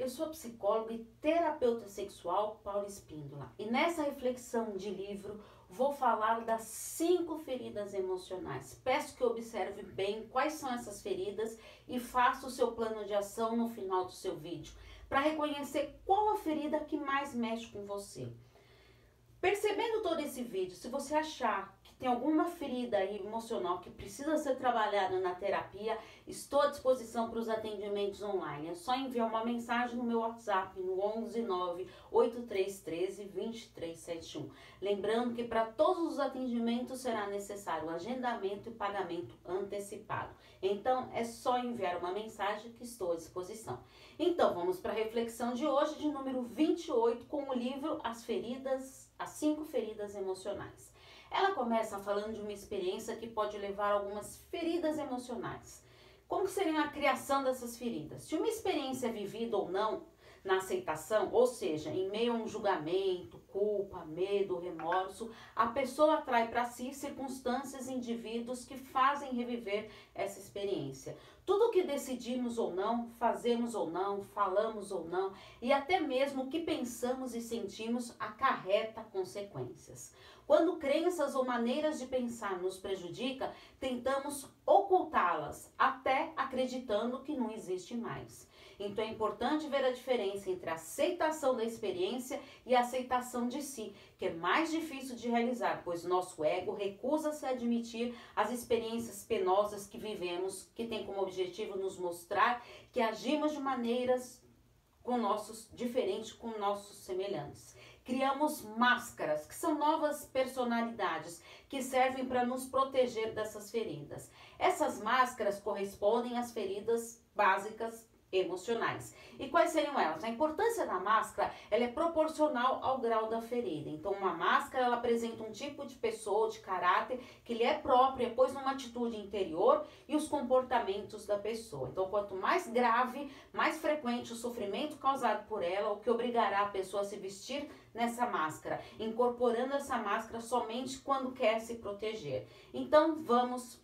eu sou psicóloga e terapeuta sexual Paula Espíndola e nessa reflexão de livro vou falar das cinco feridas emocionais. Peço que observe bem quais são essas feridas e faça o seu plano de ação no final do seu vídeo para reconhecer qual a ferida que mais mexe com você. Percebendo todo esse vídeo, se você achar tem alguma ferida emocional que precisa ser trabalhada na terapia, estou à disposição para os atendimentos online. É só enviar uma mensagem no meu WhatsApp no 11 9 8313 2371. Lembrando que para todos os atendimentos será necessário agendamento e pagamento antecipado. Então é só enviar uma mensagem que estou à disposição. Então vamos para a reflexão de hoje, de número 28, com o livro As Feridas as cinco feridas emocionais. Ela começa falando de uma experiência que pode levar a algumas feridas emocionais. Como seria a criação dessas feridas? Se uma experiência é vivida ou não na aceitação, ou seja, em meio a um julgamento, culpa, medo, remorso, a pessoa atrai para si circunstâncias e indivíduos que fazem reviver essa experiência. Tudo o que decidimos ou não, fazemos ou não, falamos ou não, e até mesmo o que pensamos e sentimos acarreta consequências. Quando crenças ou maneiras de pensar nos prejudica, tentamos ocultá-las, até acreditando que não existe mais. Então é importante ver a diferença entre a aceitação da experiência e a aceitação de si, que é mais difícil de realizar, pois nosso ego recusa-se a admitir as experiências penosas que vivemos, que tem como objetivo nos mostrar que agimos de maneiras com nossos diferentes com nossos semelhantes. Criamos máscaras, que são novas personalidades que servem para nos proteger dessas feridas. Essas máscaras correspondem às feridas básicas emocionais. E quais seriam elas? A importância da máscara, ela é proporcional ao grau da ferida. Então, uma máscara, ela apresenta um tipo de pessoa, de caráter, que lhe é própria, pois numa atitude interior e os comportamentos da pessoa. Então, quanto mais grave, mais frequente o sofrimento causado por ela, o que obrigará a pessoa a se vestir nessa máscara, incorporando essa máscara somente quando quer se proteger. Então, vamos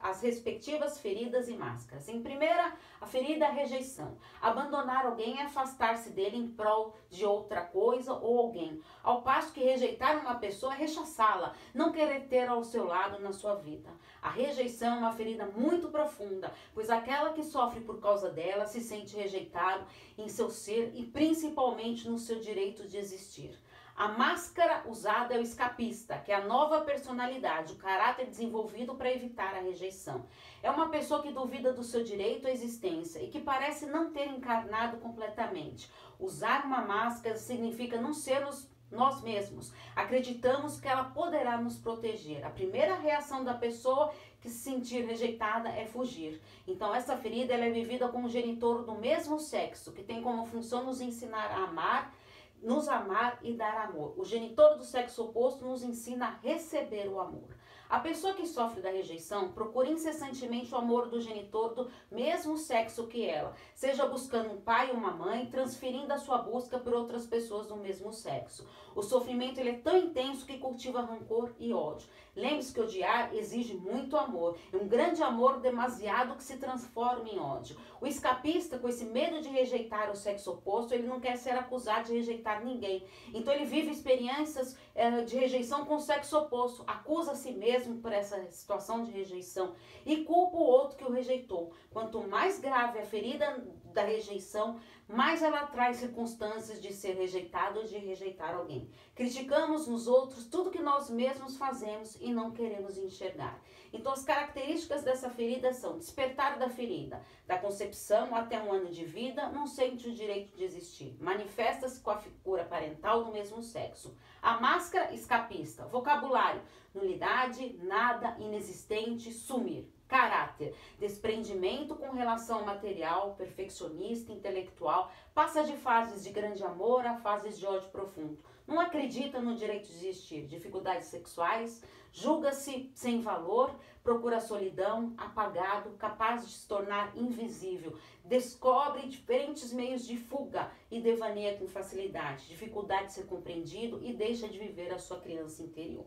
às respectivas feridas e máscaras. Em primeira, a ferida é a rejeição. Abandonar alguém é afastar-se dele em prol de outra coisa ou alguém. Ao passo que rejeitar uma pessoa é rechaçá-la, não querer ter ao seu lado na sua vida. A rejeição é uma ferida muito profunda, pois aquela que sofre por causa dela se sente rejeitado em seu ser e principalmente no seu direito de existir. A máscara usada é o escapista, que é a nova personalidade, o caráter desenvolvido para evitar a rejeição. É uma pessoa que duvida do seu direito à existência e que parece não ter encarnado completamente. Usar uma máscara significa não sermos nós mesmos. Acreditamos que ela poderá nos proteger. A primeira reação da pessoa que se sentir rejeitada é fugir. Então essa ferida é vivida com um genitor do mesmo sexo, que tem como função nos ensinar a amar nos amar e dar amor. O genitor do sexo oposto nos ensina a receber o amor. A pessoa que sofre da rejeição procura incessantemente o amor do genitor do mesmo sexo que ela, seja buscando um pai ou uma mãe, transferindo a sua busca por outras pessoas do mesmo sexo. O sofrimento ele é tão intenso que cultiva rancor e ódio. Lembre-se que odiar exige muito amor, é um grande amor demasiado que se transforma em ódio. O escapista, com esse medo de rejeitar o sexo oposto, ele não quer ser acusado de rejeitar ninguém. Então ele vive experiências é, de rejeição com o sexo oposto, acusa a si mesmo por essa situação de rejeição e culpa o outro que o rejeitou. Quanto mais grave a ferida da rejeição, mais ela traz circunstâncias de ser rejeitado ou de rejeitar alguém. Criticamos nos outros tudo que nós mesmos fazemos e não queremos enxergar. Então, as características dessa ferida são despertar da ferida, da concepção até um ano de vida, não sente o direito de existir. Manifesta-se com a figura parental do mesmo sexo. A máscara escapista, vocabulário, nulidade, nada, inexistente, sumir. Caráter, desprendimento com relação ao material, perfeccionista, intelectual, passa de fases de grande amor a fases de ódio profundo. Não acredita no direito de existir, dificuldades sexuais, julga-se sem valor, procura solidão, apagado, capaz de se tornar invisível, descobre diferentes meios de fuga e devaneia com facilidade, dificuldade de ser compreendido e deixa de viver a sua criança interior.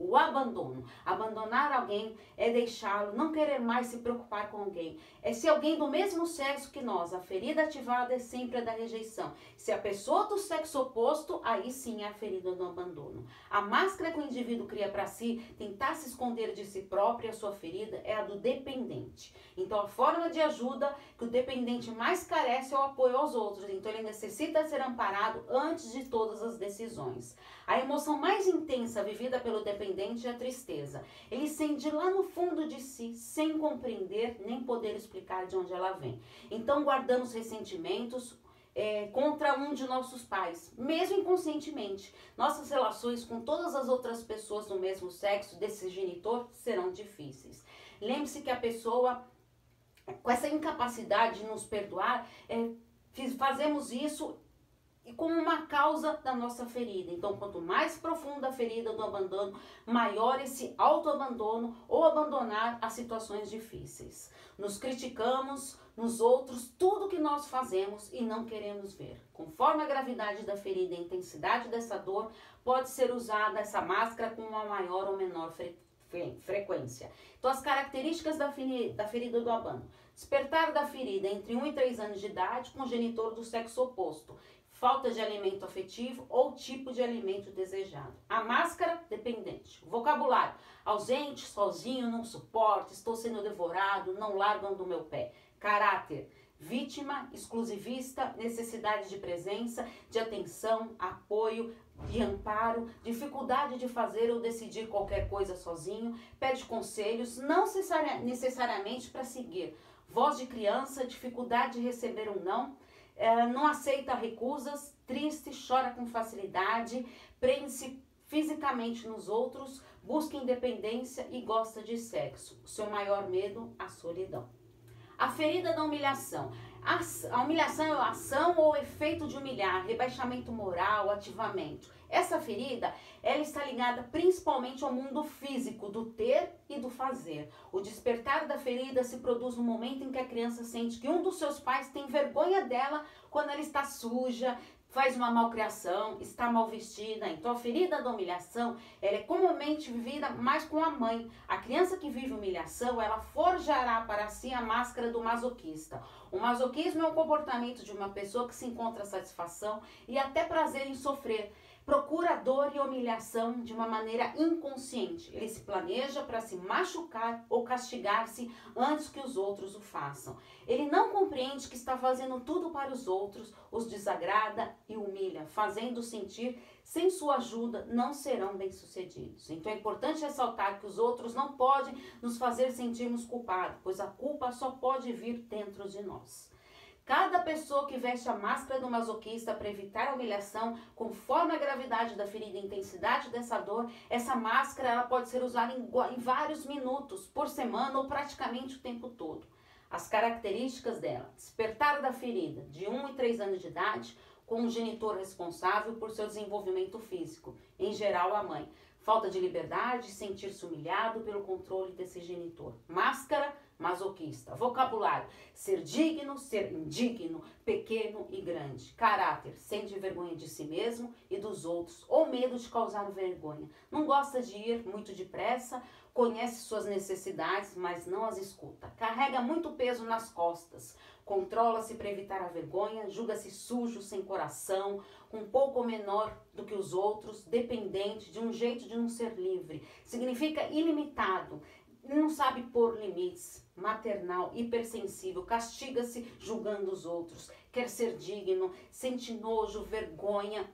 O abandono. Abandonar alguém é deixá-lo, não querer mais se preocupar com alguém. É se alguém do mesmo sexo que nós, a ferida ativada é sempre a da rejeição. Se a pessoa do sexo oposto, aí sim é a ferida do abandono. A máscara que o indivíduo cria para si, tentar se esconder de si próprio e a sua ferida, é a do dependente. Então, a forma de ajuda que o dependente mais carece é o apoio aos outros. Então, ele necessita ser amparado antes de todas as decisões. A emoção mais intensa vivida pelo dependente é a tristeza. Ele sente lá no fundo de si, sem compreender nem poder explicar de onde ela vem. Então guardamos ressentimentos, é, contra um de nossos pais, mesmo inconscientemente. Nossas relações com todas as outras pessoas do mesmo sexo desse genitor serão difíceis. Lembre-se que a pessoa, com essa incapacidade de nos perdoar, é, fazemos isso como uma causa da nossa ferida. Então, quanto mais profunda a ferida do abandono, maior esse autoabandono ou abandonar as situações difíceis. Nos criticamos nos outros tudo que nós fazemos e não queremos ver. Conforme a gravidade da ferida e a intensidade dessa dor, pode ser usada essa máscara com uma maior ou menor fre frequência. Então, as características da, da ferida do abandono. Despertar da ferida entre 1 e 3 anos de idade com genitor do sexo oposto falta de alimento afetivo ou tipo de alimento desejado. A máscara, dependente. Vocabulário, ausente, sozinho, não suporto, estou sendo devorado, não largam do meu pé. Caráter, vítima, exclusivista, necessidade de presença, de atenção, apoio, de amparo, dificuldade de fazer ou decidir qualquer coisa sozinho, pede conselhos, não necessariamente para seguir. Voz de criança, dificuldade de receber um não, não aceita recusas, triste, chora com facilidade, prende-se fisicamente nos outros, busca independência e gosta de sexo. Seu maior medo, a solidão. A ferida da humilhação. A humilhação é a ação ou efeito de humilhar, rebaixamento moral, ativamento. Essa ferida, ela está ligada principalmente ao mundo físico, do ter e do fazer. O despertar da ferida se produz no momento em que a criança sente que um dos seus pais tem vergonha dela quando ela está suja, faz uma malcriação, está mal vestida. Então a ferida da humilhação, ela é comumente vivida mais com a mãe. A criança que vive humilhação, ela forjará para si a máscara do masoquista. O masoquismo é o comportamento de uma pessoa que se encontra satisfação e até prazer em sofrer procura dor e humilhação de uma maneira inconsciente. Ele se planeja para se machucar ou castigar-se antes que os outros o façam. Ele não compreende que está fazendo tudo para os outros, os desagrada e humilha, fazendo sentir sem sua ajuda não serão bem-sucedidos. Então é importante ressaltar que os outros não podem nos fazer sentirmos culpados, pois a culpa só pode vir dentro de nós. Cada pessoa que veste a máscara do masoquista para evitar a humilhação, conforme a gravidade da ferida e intensidade dessa dor, essa máscara ela pode ser usada em, em vários minutos, por semana ou praticamente o tempo todo. As características dela: despertar da ferida de 1 e 3 anos de idade, com o genitor responsável por seu desenvolvimento físico, em geral a mãe. Falta de liberdade, sentir-se humilhado pelo controle desse genitor. Máscara masoquista. Vocabulário: ser digno, ser indigno, pequeno e grande. Caráter: sente vergonha de si mesmo e dos outros ou medo de causar vergonha. Não gosta de ir muito depressa, conhece suas necessidades, mas não as escuta. Carrega muito peso nas costas. Controla-se para evitar a vergonha, julga-se sujo, sem coração, um pouco menor do que os outros, dependente, de um jeito de não ser livre. Significa ilimitado, não sabe pôr limites, maternal, hipersensível, castiga-se julgando os outros, quer ser digno, sente nojo, vergonha,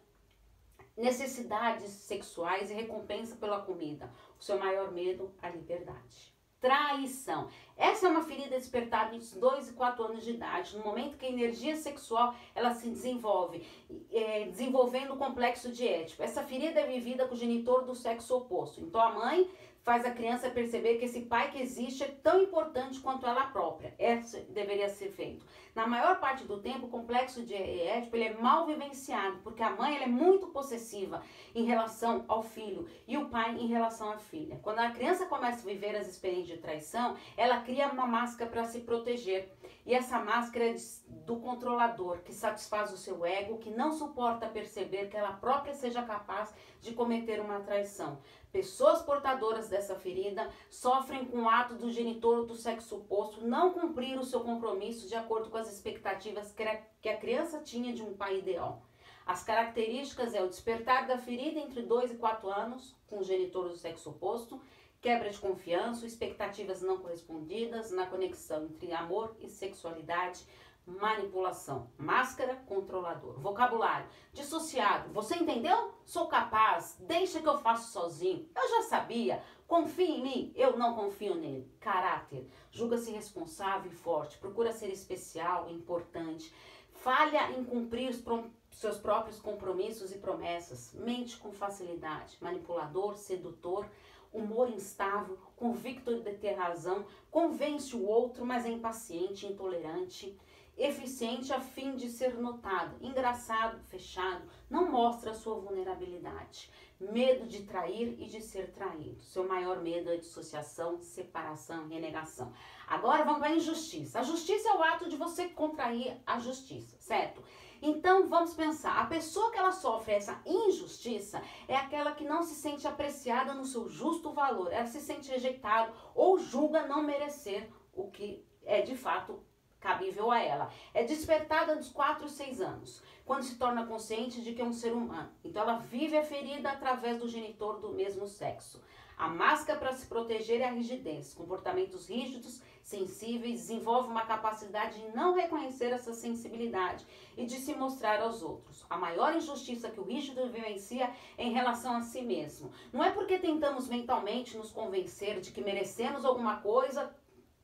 necessidades sexuais e recompensa pela comida. O seu maior medo, a liberdade. Traição. Essa é uma ferida despertada entre 2 e 4 anos de idade, no momento que a energia sexual ela se desenvolve, é, desenvolvendo o complexo de ético. Essa ferida é vivida com o genitor do sexo oposto. Então a mãe faz a criança perceber que esse pai que existe é tão importante quanto ela própria. Essa deveria ser feito. Na maior parte do tempo, o complexo de Édipo ele é mal vivenciado, porque a mãe é muito possessiva em relação ao filho e o pai em relação à filha. Quando a criança começa a viver as experiências de traição, ela cria uma máscara para se proteger. E essa máscara é do controlador, que satisfaz o seu ego, que não suporta perceber que ela própria seja capaz de cometer uma traição. Pessoas portadoras dessa ferida sofrem com o ato do genitor do sexo oposto não cumprir o seu compromisso de acordo com as expectativas que a criança tinha de um pai ideal. As características é o despertar da ferida entre 2 e 4 anos, com o genitor do sexo oposto, quebra de confiança, expectativas não correspondidas na conexão entre amor e sexualidade, manipulação, máscara, controlador, vocabulário, dissociado. Você entendeu? Sou capaz, deixa que eu faço sozinho. Eu já sabia. Confia em mim, eu não confio nele. Caráter, julga-se responsável e forte, procura ser especial, importante, falha em cumprir os seus próprios compromissos e promessas, mente com facilidade, manipulador, sedutor, humor instável, convicto de ter razão, convence o outro, mas é impaciente, intolerante eficiente a fim de ser notado, engraçado, fechado, não mostra sua vulnerabilidade. Medo de trair e de ser traído. Seu maior medo é dissociação, separação, renegação. Agora vamos para a injustiça. A justiça é o ato de você contrair a justiça, certo? Então vamos pensar, a pessoa que ela sofre essa injustiça é aquela que não se sente apreciada no seu justo valor, ela se sente rejeitada ou julga não merecer o que é de fato cabível a ela. É despertada dos 4 ou 6 anos, quando se torna consciente de que é um ser humano. Então ela vive a ferida através do genitor do mesmo sexo. A máscara para se proteger é a rigidez. Comportamentos rígidos, sensíveis, desenvolve uma capacidade de não reconhecer essa sensibilidade e de se mostrar aos outros. A maior injustiça que o rígido vivencia é em relação a si mesmo. Não é porque tentamos mentalmente nos convencer de que merecemos alguma coisa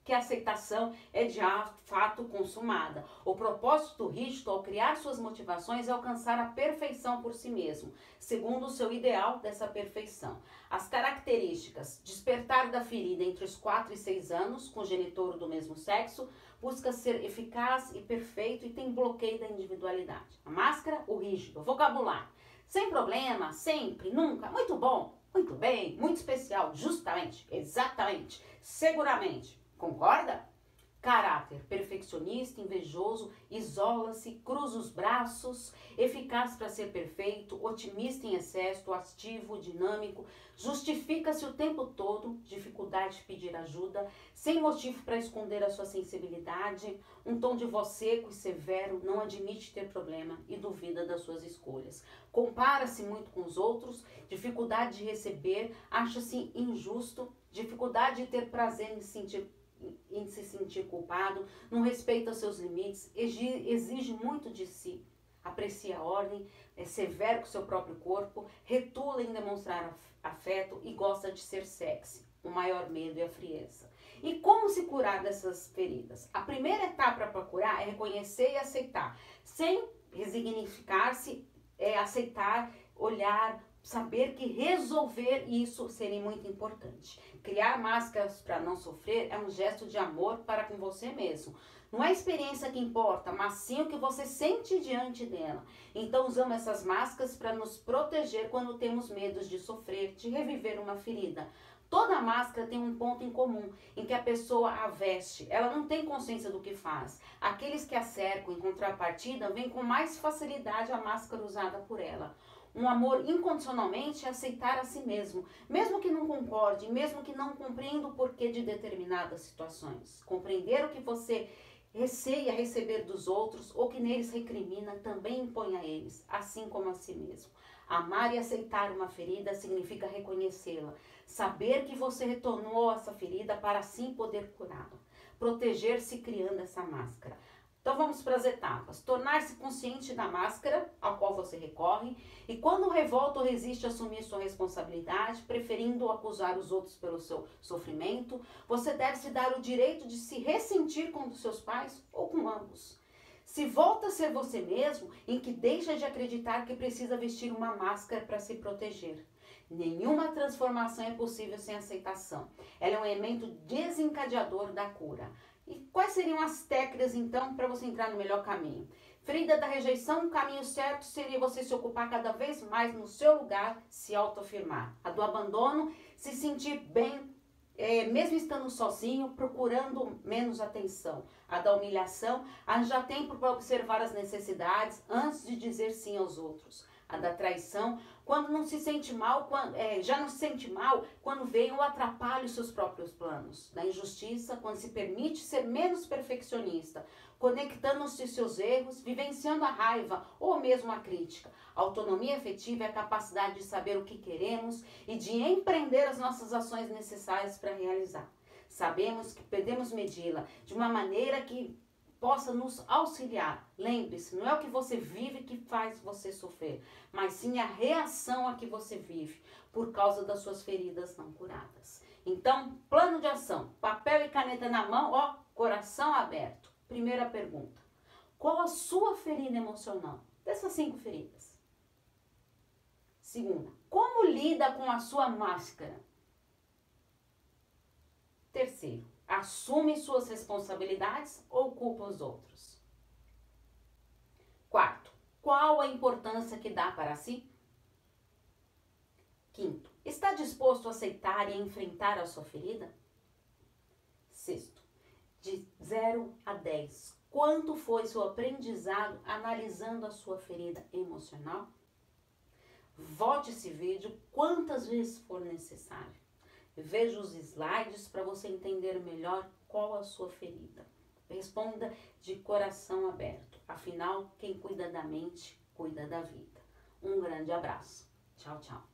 que a aceitação é de fato consumada. O propósito do rígido ao criar suas motivações é alcançar a perfeição por si mesmo, segundo o seu ideal dessa perfeição. As características: despertar da ferida entre os 4 e 6 anos, com genitor do mesmo sexo, busca ser eficaz e perfeito e tem bloqueio da individualidade. A máscara, o rígido, o vocabulário. Sem problema, sempre, nunca, muito bom, muito bem, muito especial, justamente, exatamente, seguramente Concorda? Caráter perfeccionista, invejoso, isola-se, cruza os braços, eficaz para ser perfeito, otimista em excesso, ativo, dinâmico, justifica-se o tempo todo, dificuldade de pedir ajuda, sem motivo para esconder a sua sensibilidade, um tom de voz seco e severo, não admite ter problema e duvida das suas escolhas. Compara-se muito com os outros, dificuldade de receber, acha-se injusto, dificuldade de ter prazer em se sentir em se sentir culpado, não respeita seus limites, exige muito de si, aprecia a ordem, é severo com seu próprio corpo, retula em demonstrar afeto e gosta de ser sexy. O maior medo é a frieza. E como se curar dessas feridas? A primeira etapa para curar é reconhecer e aceitar, sem resignificar-se, é aceitar, olhar, saber que resolver isso seria muito importante. Criar máscaras para não sofrer é um gesto de amor para com você mesmo. Não é a experiência que importa, mas sim o que você sente diante dela. Então usamos essas máscaras para nos proteger quando temos medos de sofrer, de reviver uma ferida. Toda máscara tem um ponto em comum, em que a pessoa a veste, ela não tem consciência do que faz. Aqueles que a cercam em contrapartida veem com mais facilidade a máscara usada por ela. Um amor incondicionalmente é aceitar a si mesmo, mesmo que não concorde, mesmo que não compreenda o porquê de determinadas situações. Compreender o que você receia receber dos outros ou que neles recrimina também impõe a eles, assim como a si mesmo. Amar e aceitar uma ferida significa reconhecê-la, saber que você retornou essa ferida para assim poder curá-la, proteger-se criando essa máscara. Então vamos para as etapas. Tornar-se consciente da máscara ao qual você recorre e quando revolta ou resiste assumir sua responsabilidade, preferindo acusar os outros pelo seu sofrimento, você deve se dar o direito de se ressentir com os seus pais ou com ambos. Se volta a ser você mesmo, em que deixa de acreditar que precisa vestir uma máscara para se proteger. Nenhuma transformação é possível sem aceitação. Ela é um elemento desencadeador da cura. E quais seriam as técnicas, então, para você entrar no melhor caminho? Ferida da rejeição, o caminho certo seria você se ocupar cada vez mais no seu lugar, se autoafirmar. A do abandono, se sentir bem, é, mesmo estando sozinho, procurando menos atenção. A da humilhação, arranjar tempo para observar as necessidades antes de dizer sim aos outros. A da traição, quando não se sente mal, quando, é, já não se sente mal quando vem ou atrapalha os seus próprios planos, da injustiça, quando se permite ser menos perfeccionista, conectando-se seus erros, vivenciando a raiva ou mesmo a crítica. A autonomia afetiva é a capacidade de saber o que queremos e de empreender as nossas ações necessárias para realizar. Sabemos que podemos medi-la de uma maneira que possa nos auxiliar. Lembre-se, não é o que você vive que faz você sofrer, mas sim a reação a que você vive por causa das suas feridas não curadas. Então, plano de ação, papel e caneta na mão, ó, coração aberto. Primeira pergunta: qual a sua ferida emocional? Dessas cinco feridas. Segunda, como lida com a sua máscara? Terceiro, assume suas responsabilidades ou culpa os outros? Quarto, qual a importância que dá para si? Quinto, está disposto a aceitar e enfrentar a sua ferida? Sexto, de 0 a 10, quanto foi seu aprendizado analisando a sua ferida emocional? Volte esse vídeo quantas vezes for necessário. Veja os slides para você entender melhor qual a sua ferida. Responda de coração aberto. Afinal, quem cuida da mente, cuida da vida. Um grande abraço. Tchau, tchau.